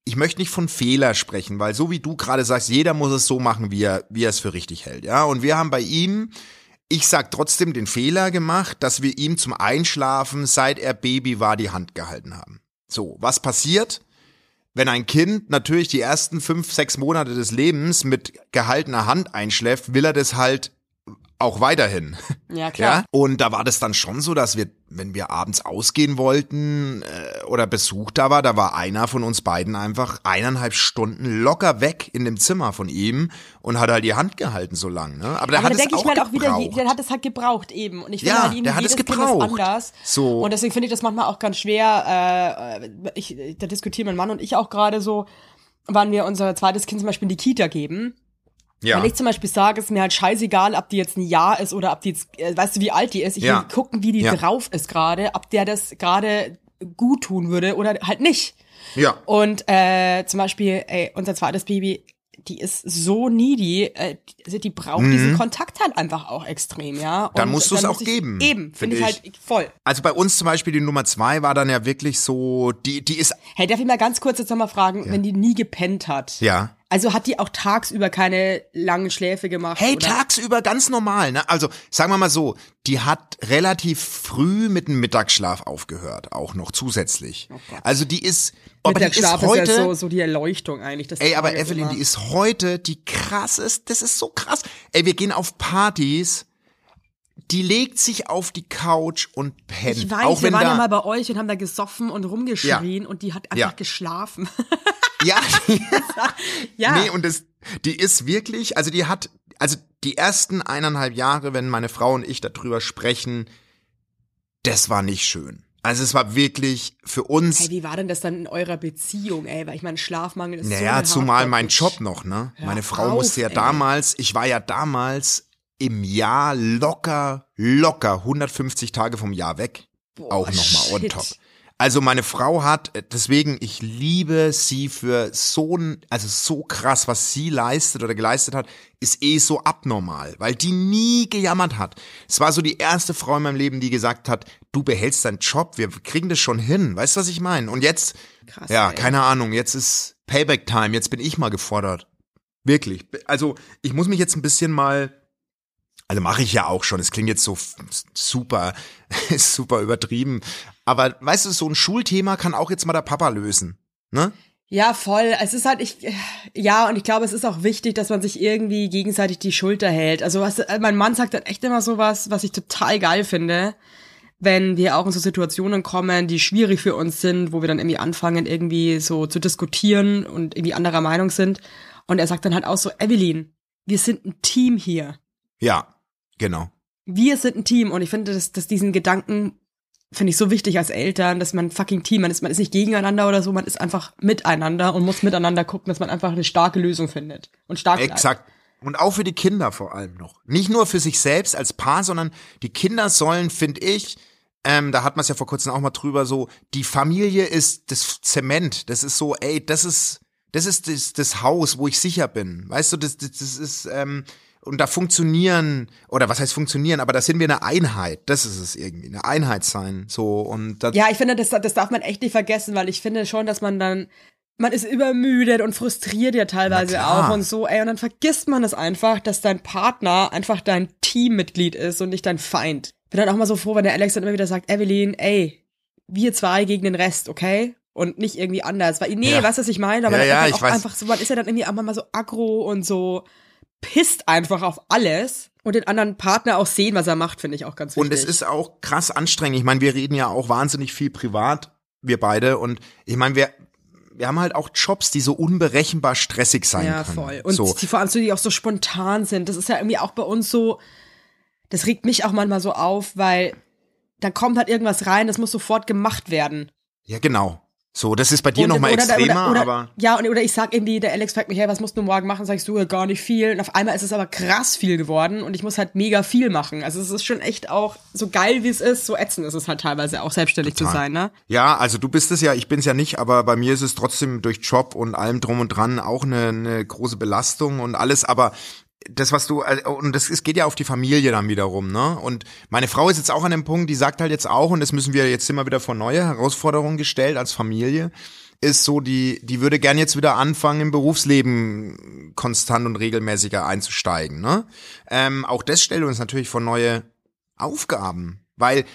ich möchte nicht von Fehler sprechen, weil so wie du gerade sagst, jeder muss es so machen, wie er, wie er es für richtig hält, ja. Und wir haben bei ihm, ich sag trotzdem den Fehler gemacht, dass wir ihm zum Einschlafen, seit er Baby war, die Hand gehalten haben. So, was passiert? Wenn ein Kind natürlich die ersten fünf, sechs Monate des Lebens mit gehaltener Hand einschläft, will er das halt auch weiterhin. Ja, klar. Ja? Und da war das dann schon so, dass wir, wenn wir abends ausgehen wollten äh, oder Besuch da war, da war einer von uns beiden einfach eineinhalb Stunden locker weg in dem Zimmer von ihm und hat halt die Hand gehalten so lang. Ne? Aber der Aber hat da es denke ich auch mir halt auch wieder, der hat es halt gebraucht eben. Und ich finde Ja, halt eben, der hat es gebraucht. anders. So. Und deswegen finde ich das manchmal auch ganz schwer. Äh, ich, da diskutieren mein Mann und ich auch gerade so, wann wir unser zweites Kind zum Beispiel in die Kita geben. Ja. Wenn ich zum Beispiel sage, ist mir halt scheißegal, ob die jetzt ein Jahr ist oder ob die jetzt, äh, weißt du, wie alt die ist. Ich Ja. will gucken, wie die Ja. drauf ist gerade, ob der das gerade gut tun würde oder halt nicht. ja. Und äh, zum Beispiel, ey, unser zweites Baby, die ist so needy, äh, die, die braucht diesen Kontakt halt einfach auch extrem, ja. Mhm. Dann Und musst du's dann auch geben, Eben, find finde ich ich. halt voll. Also bei uns zum Beispiel die Nummer zwei war dann ja wirklich so, die, die ist, Hey, darf ich mal ganz kurz jetzt nochmal fragen, wenn die nie gepennt hat? ja. Also hat die auch tagsüber keine langen Schläfe gemacht? Hey, oder? tagsüber ganz normal, ne? Also, sagen wir mal so, die hat relativ früh mit dem Mittagsschlaf aufgehört, auch noch zusätzlich. also die ist, aber die ist Mittagsschlaf ist, heute, ja so, so die Erleuchtung eigentlich. des ey, aber Evelyn, immer. die ist heute die krasseste, das ist so krass. Ey, wir gehen auf Partys, die legt sich auf die Couch und pennt. Ich weiß, auch wir waren ja mal bei euch und haben da gesoffen und rumgeschrien und die hat einfach Ja. geschlafen. ja, ja. Nee, und das, die ist wirklich, also die hat, also die ersten eineinhalb Jahre, wenn meine Frau und ich darüber sprechen, das war nicht schön. Also es war wirklich für uns, Hey, wie war denn das dann in eurer Beziehung, ey? Weil ich meine, Schlafmangel ist so naja, eine zumal mein. Job noch, ne? Hör Meine Frau auf, musste ja ey. damals, ich war ja damals im Jahr locker, locker 150 Tage vom Jahr weg. Boah, auch nochmal on top. Also meine Frau hat, äh, deswegen, ich liebe sie für so, ein- also so krass, was sie leistet oder geleistet hat, ist eh so abnormal, weil die nie gejammert hat. Es war so die erste Frau in meinem Leben, die gesagt hat, du behältst deinen Job, wir kriegen das schon hin. Weißt du, was ich meine? Und jetzt, Krass, ja, ey. keine Ahnung, jetzt ist Payback-Time, jetzt bin ich mal gefordert. Wirklich. Also ich muss mich jetzt ein bisschen mal also mache ich ja auch schon. Es klingt jetzt so super, super übertrieben. Aber weißt du, so ein Schulthema kann auch jetzt mal der Papa lösen. Ne? Ja, voll. Es ist halt, ich, ja, und ich glaube, es ist auch wichtig, dass man sich irgendwie gegenseitig die Schulter hält. Also was, äh, mein Mann sagt dann echt immer sowas, was ich total geil finde, wenn wir auch in so Situationen kommen, die schwierig für uns sind, wo wir dann irgendwie anfangen, irgendwie so zu diskutieren und irgendwie anderer Meinung sind. Und er sagt dann halt auch so, Evelyn, wir sind ein Team hier. Ja, genau. Wir sind ein Team. Und ich finde, dass, dass diesen Gedanken finde ich so wichtig als Eltern, dass man fucking Team, man ist, man ist nicht gegeneinander oder so, man ist einfach miteinander und muss miteinander gucken, dass man einfach eine starke Lösung findet und stark bleibt. Exakt. Und auch für die Kinder vor allem noch. Nicht nur für sich selbst als Paar, sondern die Kinder sollen, finde ich, ähm, da hat man es ja vor kurzem auch mal drüber, so, die Familie ist das Zement. Das ist so, ey, das ist, das ist das, das Haus, wo ich sicher bin. Weißt du, das, das, das ist, ähm, und da funktionieren, oder was heißt funktionieren, aber da sind wir eine Einheit. Das ist es irgendwie, eine Einheit sein. So, und das, Ja, ich finde, das, das darf man echt nicht vergessen, weil ich finde schon, dass man dann, man ist übermüdet und frustriert ja teilweise auch und so, ey, und dann vergisst man es einfach, dass dein Partner einfach dein Teammitglied ist und nicht dein Feind. Bin dann auch mal so froh, wenn der Alex dann immer wieder sagt, Evelyn, ey, wir zwei gegen den Rest, okay? Und nicht irgendwie anders. Weil, nee, Ja. weißt du, was ich meine? Aber Ja, ja, auch weiß. einfach so, man ist ja dann irgendwie auch mal so aggro und so pisst einfach auf alles und den anderen Partner auch sehen, was er macht, finde ich auch ganz wichtig. Und es ist auch krass anstrengend. Ich meine, wir reden ja auch wahnsinnig viel privat, wir beide. Und ich meine, wir, wir haben halt auch Jobs, die so unberechenbar stressig sein Ja, können. voll. Und so. die vor allem so, die auch so spontan sind. Das ist ja irgendwie auch bei uns so, das regt mich auch manchmal so auf, weil da kommt halt irgendwas rein, das muss sofort gemacht werden. Ja, genau. So, das ist bei dir nochmal extremer, oder, oder, aber Ja, und, oder ich sag irgendwie, der Alex fragt mich, hey, was musst du morgen machen? Sag ich so, ja, gar nicht viel. Und auf einmal ist es aber krass viel geworden und ich muss halt mega viel machen. Also es ist schon echt auch, so geil wie es ist, so ätzend ist es halt teilweise auch selbstständig zu Total. sein, ne? ja, also du bist es ja, ich bin's ja nicht, aber bei mir ist es trotzdem durch Job und allem drum und dran auch eine, eine große Belastung und alles, aber das, was du, äh, und das es geht ja auf die Familie dann wiederum, ne? Und meine Frau ist jetzt auch an dem Punkt, die sagt halt jetzt auch, und das müssen wir jetzt immer wieder vor neue Herausforderungen gestellt als Familie, ist so, die, die würde gern jetzt wieder anfangen, im Berufsleben konstant und regelmäßiger einzusteigen, ne? Ähm, auch das stellt uns natürlich vor neue Aufgaben, weil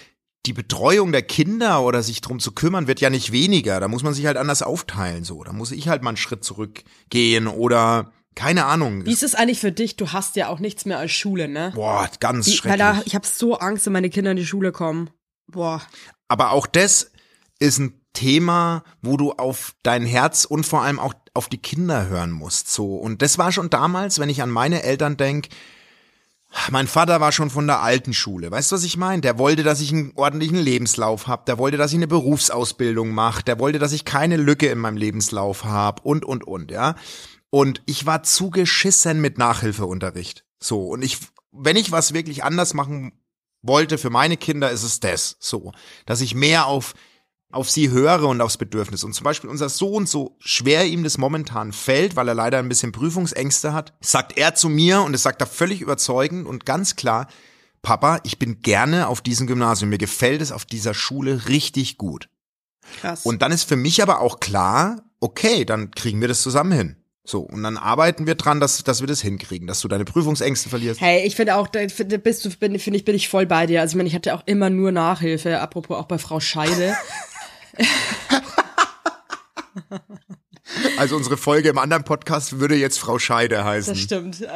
die Betreuung der Kinder oder sich drum zu kümmern wird ja nicht weniger. Da muss man sich halt anders aufteilen, so. Da muss ich halt mal einen Schritt zurückgehen oder keine Ahnung. Wie ist es eigentlich für dich? Du hast ja auch nichts mehr als Schule, ne? Boah, ganz weil schrecklich. da, ich habe so Angst, wenn meine Kinder in die Schule kommen. Boah. Aber auch das ist ein Thema, wo du auf dein Herz und vor allem auch auf die Kinder hören musst. So. Und das war schon damals, wenn ich an meine Eltern denk. Mein Vater war schon von der alten Schule. Weißt du, was ich meine? Der wollte, dass ich einen ordentlichen Lebenslauf habe. Der wollte, dass ich eine Berufsausbildung mache. Der wollte, dass ich keine Lücke in meinem Lebenslauf habe. Und, und, und, ja. Und ich war zugeschissen mit Nachhilfeunterricht. So. Und ich, wenn ich was wirklich anders machen wollte für meine Kinder, ist es das. So. Dass ich mehr auf auf sie höre und aufs Bedürfnis. Und zum Beispiel unser Sohn, so schwer ihm das momentan fällt, weil er leider ein bisschen Prüfungsängste hat, sagt er zu mir, und das sagt er völlig überzeugend und ganz klar, Papa, ich bin gerne auf diesem Gymnasium. Mir gefällt es auf dieser Schule richtig gut. Krass. Und dann ist für mich aber auch klar, okay, dann kriegen wir das zusammen hin. So, und dann arbeiten wir dran, dass, dass wir das hinkriegen, dass du deine Prüfungsängste verlierst. Hey, ich finde auch, bist du, bin, finde ich, bin ich voll bei dir. Also ich meine, ich hatte auch immer nur Nachhilfe, apropos auch bei Frau Scheide. Also unsere Folge im anderen Podcast würde jetzt Frau Scheide heißen. Das stimmt.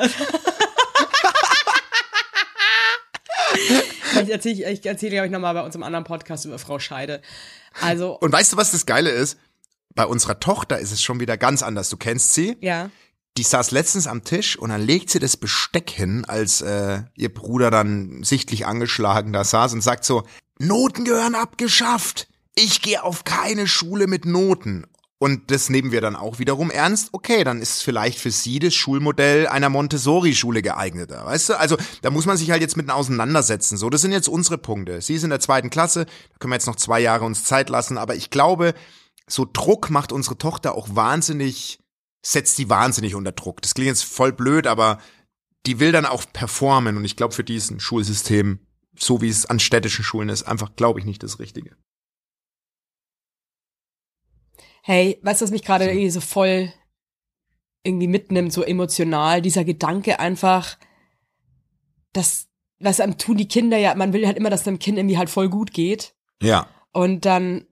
ich erzähle, ich erzähle, glaube ich, nochmal bei unserem anderen Podcast über Frau Scheide. Also, Und weißt du, was das Geile ist? Bei unserer Tochter ist es schon wieder ganz anders. Du kennst sie. ja. Die saß letztens am Tisch und dann legt sie das Besteck hin, als äh, ihr Bruder dann sichtlich angeschlagen da saß und sagt so, Noten gehören abgeschafft. Ich gehe auf keine Schule mit Noten. und das nehmen wir dann auch wiederum ernst, okay, dann ist vielleicht für sie das Schulmodell einer Montessori-Schule geeigneter, weißt du? Also da muss man sich halt jetzt mit auseinandersetzen. So, das sind jetzt unsere Punkte. Sie ist in der zweiten Klasse, da können wir jetzt noch zwei Jahre uns Zeit lassen, aber ich glaube, so Druck macht unsere Tochter auch wahnsinnig, setzt sie wahnsinnig unter Druck. Das klingt jetzt voll blöd, aber die will dann auch performen und ich glaube für diesen Schulsystem, so wie es an städtischen Schulen ist, einfach glaube ich nicht das Richtige. Hey, weißt du, was mich gerade irgendwie so voll irgendwie mitnimmt, so emotional, dieser Gedanke einfach, dass, was am tun die Kinder ja, man will halt immer, dass dem Kind irgendwie halt voll gut geht. Ja. Und dann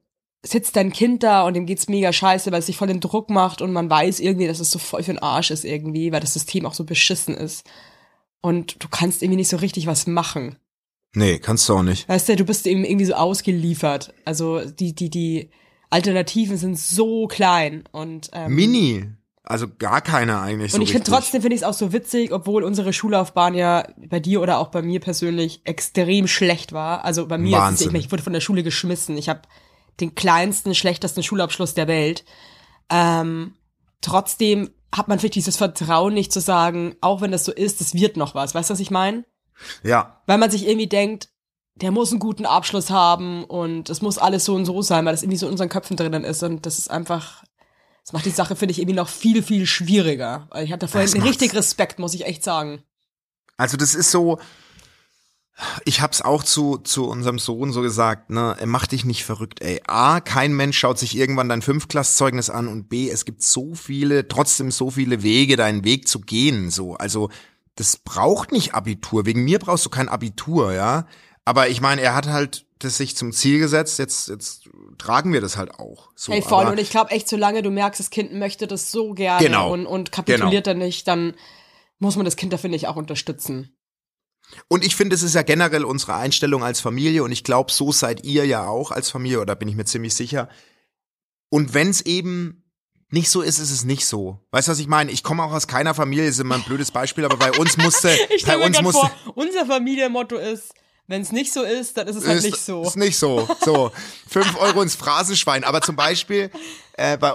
sitzt dein Kind da und dem geht's mega scheiße, weil es sich voll den Druck macht und man weiß irgendwie, dass es so voll für den Arsch ist irgendwie, weil das System auch so beschissen ist. Und du kannst irgendwie nicht so richtig was machen. Nee, kannst du auch nicht. Weißt du, du bist eben irgendwie so ausgeliefert. Also die, die, die Alternativen sind so klein und ähm, Mini. Also gar keine eigentlich. und so ich finde trotzdem finde ich es auch so witzig, obwohl unsere Schullaufbahn ja bei dir oder auch bei mir persönlich extrem schlecht war. Also bei mir ist ich, ich wurde von der Schule geschmissen. Ich habe den kleinsten, schlechtesten Schulabschluss der Welt. Ähm, trotzdem hat man vielleicht dieses Vertrauen nicht zu sagen, auch wenn das so ist, es wird noch was. Weißt du, was ich meine? Ja, Weil man sich irgendwie denkt, der muss einen guten Abschluss haben und es muss alles so und so sein, weil das irgendwie so in unseren Köpfen drinnen ist und das ist einfach, das macht die Sache, finde ich, irgendwie noch viel, viel schwieriger. Ich hatte vorhin richtig Respekt, muss ich echt sagen. also das ist so. Ich hab's auch zu, zu unserem Sohn so gesagt, ne, mach dich nicht verrückt, ey. A, kein Mensch schaut sich irgendwann dein Fünftklassezeugnis an und B, es gibt so viele, trotzdem so viele Wege, deinen Weg zu gehen, so. Also, das braucht nicht Abitur. Wegen mir brauchst du kein Abitur, ja. Aber ich meine, er hat halt das sich zum Ziel gesetzt, jetzt, jetzt tragen wir das halt auch. So, hey, voll. Und ich glaube echt, solange du merkst, das Kind möchte das so gerne Genau. und, und kapituliert dann nicht, dann muss man das Kind da, finde ich, auch unterstützen. Und ich finde, es ist ja generell unsere Einstellung als Familie und ich glaube, so seid ihr ja auch als Familie, oder bin ich mir ziemlich sicher. Und wenn es eben nicht so ist, ist es nicht so. Weißt du, was ich meine? Ich komme auch aus keiner Familie, ist immer ein blödes Beispiel, aber bei uns musste, Ich bei uns musste, vor, unser Familienmotto ist, wenn es nicht so ist, dann ist es halt ist, nicht so. Ist nicht so. So, fünf Euro ins Phrasenschwein. Aber zum Beispiel, äh, bei,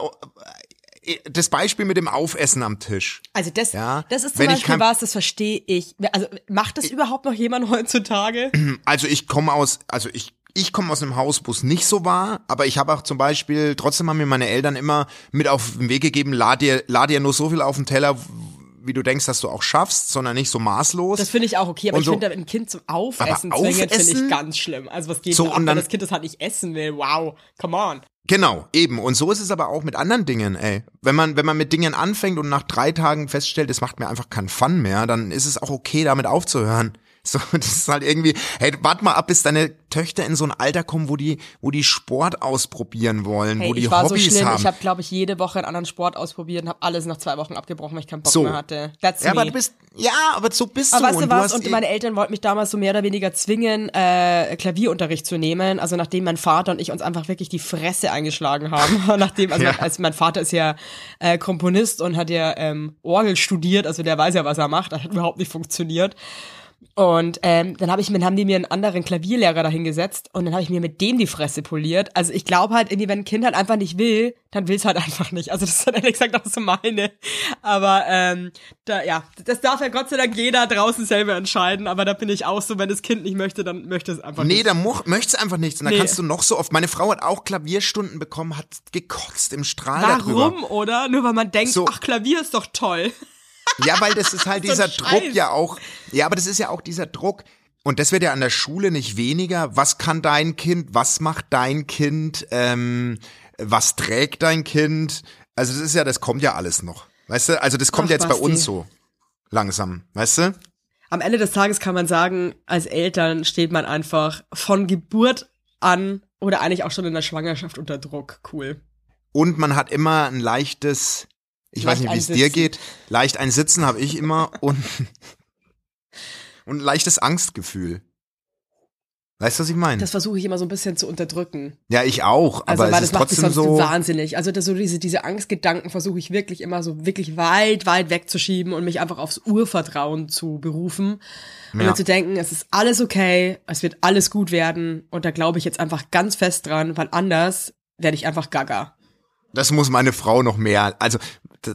das Beispiel mit dem Aufessen am Tisch. Also das, Ja, das ist zum ich Beispiel was, das verstehe ich. Also macht das überhaupt noch jemand heutzutage? Also ich komme aus, also ich ich komme aus einem Haus, wo es nicht so war, aber ich habe auch zum Beispiel, trotzdem haben mir meine Eltern immer mit auf den Weg gegeben, lad dir, lad dir nur so viel auf den Teller, wie du denkst, dass du auch schaffst, sondern nicht so maßlos. Das finde ich auch okay, aber Und ich so- finde, ein Kind zum Aufessen zwingen, finde ich Aufessen? ganz schlimm. Also was geht So, so, ab, und wenn das Kind das halt nicht essen will? Wow, come on. Genau, eben. Und so ist es aber auch mit anderen Dingen, ey. Wenn man, wenn man mit Dingen anfängt und nach drei Tagen feststellt, es macht mir einfach keinen Fun mehr, dann ist es auch okay, damit aufzuhören. So, das ist halt irgendwie, hey, warte mal ab, bis deine Töchter in so ein Alter kommen, wo die, wo die Sport ausprobieren wollen, Hey, wo die ich war Hobbys so schlimm. haben. Ich habe, glaube ich, jede Woche einen anderen Sport ausprobiert und habe alles nach zwei Wochen abgebrochen, weil ich keinen Bock So. mehr hatte. That's ja, me. aber du bist, ja, aber so bist Aber du. weißt du und was? Und eh- meine Eltern wollten mich damals so mehr oder weniger zwingen, äh, Klavierunterricht zu nehmen. Also nachdem mein Vater und ich uns einfach wirklich die Fresse eingeschlagen haben. nachdem, also, Ja. mein, also mein Vater ist ja äh, Komponist und hat ja ähm, Orgel studiert, also der weiß ja, was er macht. Das hat überhaupt nicht funktioniert. Und ähm, dann hab ich, dann haben die mir einen anderen Klavierlehrer dahingesetzt und dann habe ich mir mit dem die Fresse poliert. Also ich glaube halt irgendwie, wenn ein Kind halt einfach nicht will, dann will es halt einfach nicht. Also das ist halt ehrlich gesagt auch so meine. Aber ähm, da, ja, das darf ja Gott sei Dank jeder draußen selber entscheiden. Aber da bin ich auch so, wenn das Kind nicht möchte, dann möchte es einfach Nee, nicht. da mo- möchtest einfach nichts. Und da Nee. kannst du noch so oft. Meine Frau hat auch Klavierstunden bekommen, hat gekotzt im Strahl darüber. Warum, oder? Nur weil man denkt, So. ach, Klavier ist doch toll. Ja, weil das ist halt ein dieser Scheiß. Druck ja auch. Ja, aber das ist ja auch dieser Druck. Und das wird ja an der Schule nicht weniger. Was kann dein Kind? Was macht dein Kind? Ähm, was trägt dein Kind? Also das ist ja, das kommt ja alles noch. Weißt du? Also das kommt Ach, jetzt bei Basti. uns so langsam. Weißt du? Am Ende des Tages kann man sagen, als Eltern steht man einfach von Geburt an oder eigentlich auch schon in der Schwangerschaft unter Druck. Cool. Und man hat immer ein leichtes, ich weiß Leicht nicht, wie es dir geht, leicht ein Sitzen habe ich immer und, und ein leichtes Angstgefühl. Weißt du, was ich meine? Das versuche ich immer so ein bisschen zu unterdrücken. Ja, ich auch, Also, aber weil es das ist macht mich sonst so. wahnsinnig. Also, das, so diese, diese Angstgedanken versuche ich wirklich immer so wirklich weit, weit wegzuschieben und mich einfach aufs Urvertrauen zu berufen. Und Ja. mir zu denken, es ist alles okay, es wird alles gut werden. Und da glaube ich jetzt einfach ganz fest dran, weil anders werde ich einfach gaga. Das muss meine Frau noch mehr. Also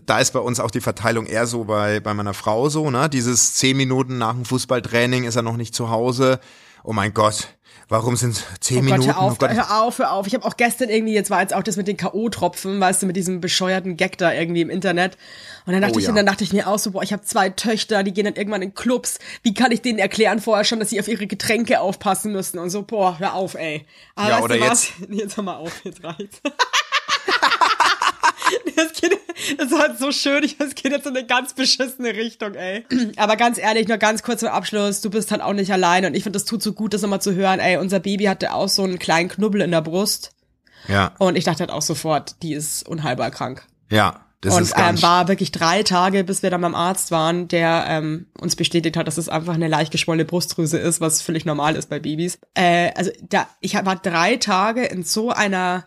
da ist bei uns auch die Verteilung eher so bei, bei meiner Frau so, ne? Dieses zehn Minuten nach dem Fußballtraining ist er noch nicht zu Hause. Oh mein Gott, warum sind zehn Oh Minuten? Gott, hör auf, oh Gott, hör auf, hör auf. Ich habe auch gestern irgendwie, jetzt war jetzt auch das mit den K.O.-Tropfen, weißt du, mit diesem bescheuerten Gag da irgendwie im Internet. Und dann dachte Oh ich, ja. und dann dachte ich mir auch so, boah, ich habe zwei Töchter, die gehen dann irgendwann in Clubs. Wie kann ich denen erklären vorher schon, dass sie auf ihre Getränke aufpassen müssen? Und so, boah, hör auf, ey. Aber Ja, oder du was? Jetzt hör mal auf, jetzt reicht's. Das, war so schön, ich, das geht jetzt in eine ganz beschissene Richtung, ey. Aber ganz ehrlich, nur ganz kurz zum Abschluss, du bist halt auch nicht allein und ich finde, das tut so gut, das nochmal zu hören, ey, unser Baby hatte auch so einen kleinen Knubbel in der Brust ja, und ich dachte halt auch sofort, die ist unheilbar krank. ja, das und ist ganz. ähm, war wirklich drei Tage, bis wir dann beim Arzt waren, der ähm, uns bestätigt hat, dass es einfach eine leicht geschwollene Brustdrüse ist, was völlig normal ist bei Babys. Äh, also da, ich war drei Tage in so einer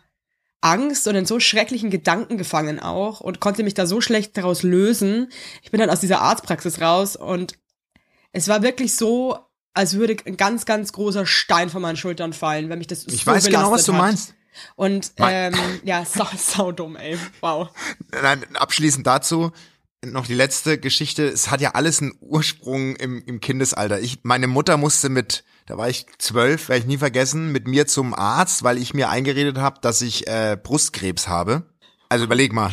Angst und in so schrecklichen Gedanken gefangen auch und konnte mich da so schlecht daraus lösen. Ich bin dann aus dieser Arztpraxis raus und es war wirklich so, als würde ein ganz, ganz großer Stein von meinen Schultern fallen, wenn mich das ich so weiß genau, was du hat. meinst. Und ähm, ja, sau, sau dumm, ey. Wow. Nein, abschließend dazu noch die letzte Geschichte. Es hat ja alles einen Ursprung im, im Kindesalter. Ich, meine Mutter musste mit, da war ich zwölf, werde ich nie vergessen, mit mir zum Arzt, weil ich mir eingeredet habe, dass ich äh, Brustkrebs habe. Also überleg mal,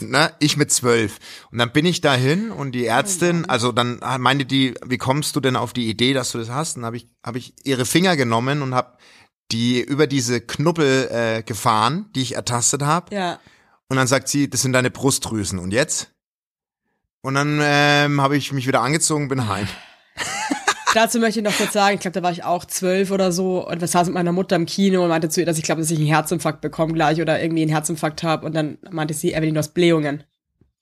ne, ich mit zwölf. Und dann bin ich dahin und die Ärztin, also dann meinte die, wie kommst du denn auf die Idee, dass du das hast? Und habe ich, hab ich ihre Finger genommen und habe die über diese Knubbel äh, gefahren, die ich ertastet habe. Ja. Und dann sagt sie, das sind deine Brustdrüsen. Und jetzt? Und dann ähm, habe ich mich wieder angezogen, bin heim. Dazu möchte ich noch kurz sagen, ich glaube, da war ich auch zwölf oder so und wir saßen mit meiner Mutter im Kino und meinte zu ihr, dass ich glaube, dass ich einen Herzinfarkt bekomme gleich oder irgendwie einen Herzinfarkt habe und dann meinte sie, Evelyn, du hast Blähungen.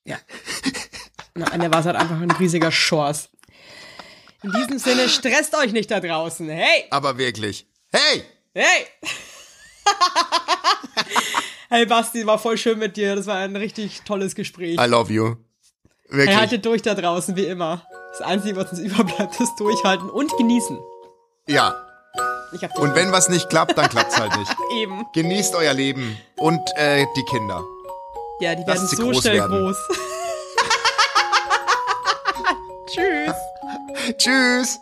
Ja. Und am Ende war es halt einfach ein riesiger Schors. In diesem Sinne, stresst euch nicht da draußen. Hey! Aber wirklich. Hey! Hey! hey Basti, war voll schön mit dir. Das war ein richtig tolles Gespräch. I love you. Wirklich. Hey, haltet durch da draußen, wie immer. Das Einzige, was uns überbleibt, ist durchhalten und genießen. ja. Und wenn was nicht klappt, dann klappt's halt nicht. eben. Genießt euer Leben und äh, die Kinder. Ja, die werden so groß schnell werden. groß. Tschüss. Tschüss.